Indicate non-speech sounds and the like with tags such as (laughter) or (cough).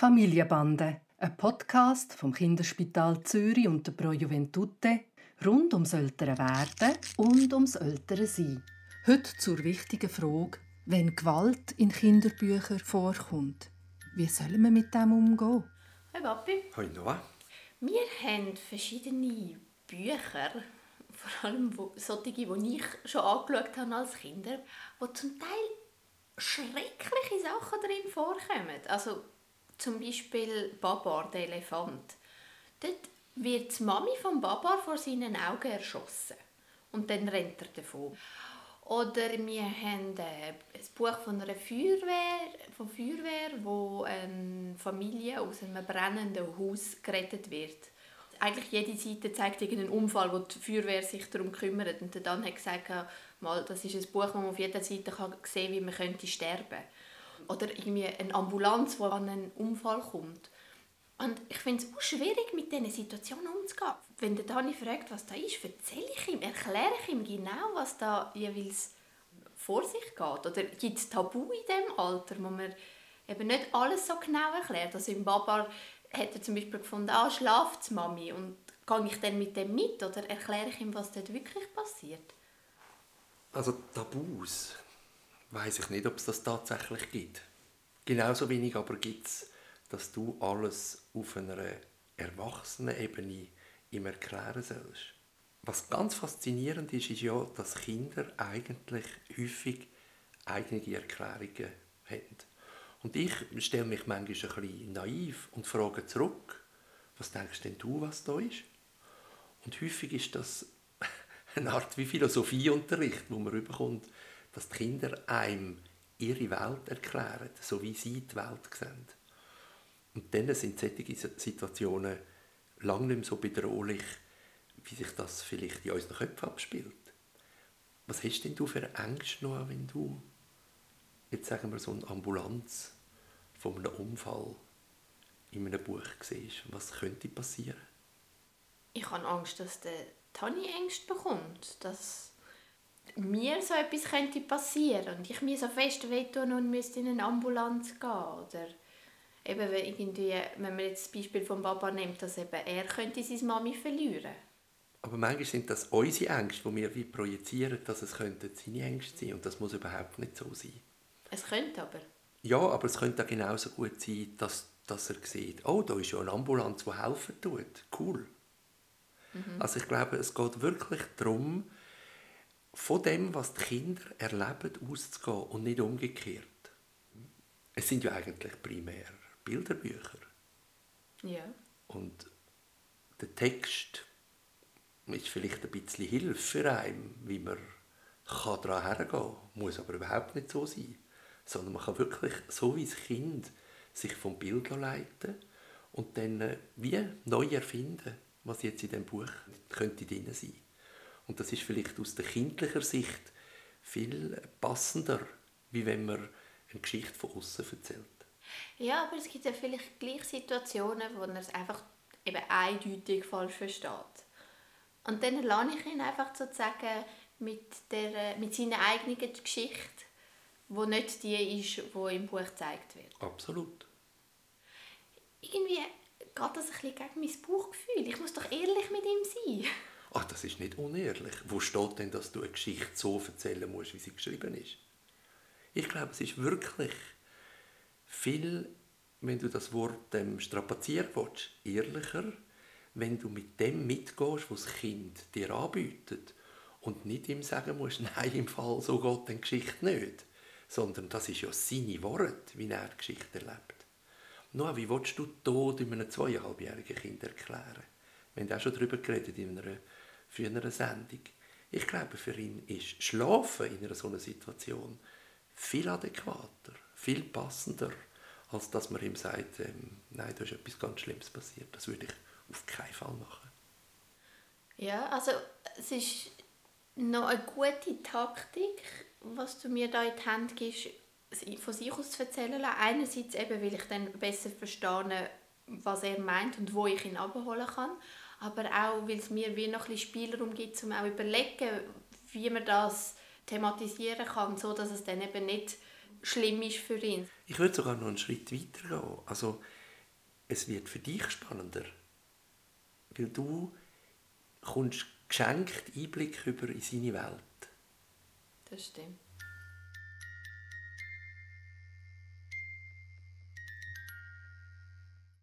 Familienbande, ein Podcast vom Kinderspital Zürich und der Pro Juventute rund ums ältere Werden und ums ältere Sein. Heute zur wichtigen Frage, wenn Gewalt in Kinderbüchern vorkommt. Wie sollen wir mit dem umgehen? Hi Papi. Hoi Noah. Wir haben verschiedene Bücher, vor allem solche, die ich schon angeschaut habe als Kinder, wo zum Teil schreckliche Sachen drin vorkommen. Also zum Beispiel Babar, der Elefant. Dort wird die Mami von Babar vor seinen Augen erschossen. Und dann rennt er davon. Oder wir haben äh, ein Buch von einer Feuerwehr, von Feuerwehr, wo eine Familie aus einem brennenden Haus gerettet wird. Eigentlich jede Seite zeigt irgendeinen Unfall, wo die Feuerwehr sich darum kümmert. Und dann hat gesagt, das ist ein Buch, wo man auf jeder Seite sehen kann, wie man könnte sterben könnte oder irgendwie eine Ambulanz, die an einen Unfall kommt. Und ich finde es auch schwierig, mit diesen Situationen umzugehen. Wenn der Dani fragt, was da ist, erzähle ich ihm, erkläre ich ihm genau, was da jeweils vor sich geht. Oder gibt es Tabu in diesem Alter, wo man eben nicht alles so genau erklärt. Also im Baba hat er zum Beispiel gefunden, ah, schlaft Mami und gehe ich dann mit dem mit oder erkläre ich ihm, was dort wirklich passiert? Also Tabus, weiß ich nicht, ob es das tatsächlich gibt. Genauso wenig aber gibt es, dass du alles auf einer erwachsenen Ebene ihm erklären sollst. Was ganz faszinierend ist, ist ja, dass Kinder eigentlich häufig eigene Erklärungen haben. Und ich stelle mich manchmal ein bisschen naiv und frage zurück, was denkst denn du, was da ist? Und häufig ist das (laughs) eine Art wie Philosophieunterricht, wo man bekommt, dass die Kinder einem ihre Welt erklären, so wie sie die Welt sehen. Und dann sind solche Situationen lange nicht mehr so bedrohlich, wie sich das vielleicht in unseren Köpfen abspielt. Was hast denn du für Ängste noch, wenn du, jetzt sagen wir so eine Ambulanz von einem Unfall in einem Buch siehst? Was könnte passieren? Ich habe Angst, dass der Tani Ängste bekommt, dass mir so etwas könnte passieren und ich mir so fest wehtun und müsste in eine Ambulanz gehen oder eben irgendwie, wenn man jetzt das Beispiel von Papa nimmt, dass eben er könnte seine Mami verlieren. Aber manchmal sind das unsere Ängste, die wir wie projizieren, dass es könnte seine Ängste sein und das muss überhaupt nicht so sein. Es könnte aber. Ja, aber es könnte auch genauso gut sein, dass, dass er sieht, oh, da ist ja eine Ambulanz, die helfen tut. Cool. Mhm. Also ich glaube, es geht wirklich darum, von dem, was die Kinder erleben, auszugehen und nicht umgekehrt. Es sind ja eigentlich primär Bilderbücher. Ja. Und der Text ist vielleicht ein bisschen Hilfe für einen, wie man daran hergehen kann. Muss aber überhaupt nicht so sein. Sondern man kann wirklich, so wie das Kind, sich vom Bild leiten und dann äh, wie neu erfinden, was jetzt in diesem Buch könnte drin sein und das ist vielleicht aus der kindlicher Sicht viel passender, wie wenn man eine Geschichte von außen erzählt. Ja, aber es gibt ja vielleicht gleich Situationen, wo man es einfach eben eindeutig falsch versteht. Und dann lerne ich ihn einfach sozusagen mit, der, mit seiner eigenen Geschichte, die nicht die ist, die im Buch gezeigt wird. Absolut. Irgendwie geht das ein bisschen gegen mein Bauchgefühl. Ich muss doch ehrlich mit ihm sein ach, das ist nicht unehrlich. Wo steht denn, dass du eine Geschichte so erzählen musst, wie sie geschrieben ist? Ich glaube, es ist wirklich viel, wenn du das Wort ähm, strapazieren willst, ehrlicher, wenn du mit dem mitgehst, was das Kind dir anbietet und nicht ihm sagen musst, (laughs) nein, im Fall so geht die Geschichte nicht, sondern das ist ja seine Worte, wie er die Geschichte erlebt. Noah, wie willst du Tod in einem zweieinhalbjährigen Kind erklären? Wir haben auch schon darüber geredet in einer eine Sendung. Ich glaube, für ihn ist Schlafen in einer solchen Situation viel adäquater, viel passender, als dass man ihm sagt, ähm, nein, da ist etwas ganz Schlimmes passiert. Das würde ich auf keinen Fall machen. Ja, also es ist noch eine gute Taktik, was du mir da in die Hand gibst, von sich aus zu erzählen. Einerseits eben, weil ich dann besser verstehe, was er meint und wo ich ihn abholen kann aber auch, weil es mir wie noch ein bisschen Spielraum gibt, um auch überlegen, wie man das thematisieren kann, so dass es dann eben nicht schlimm ist für ihn. Ich würde sogar noch einen Schritt weiter gehen. Also es wird für dich spannender. Weil du kommst geschenkt Einblick über in seine Welt. Das stimmt.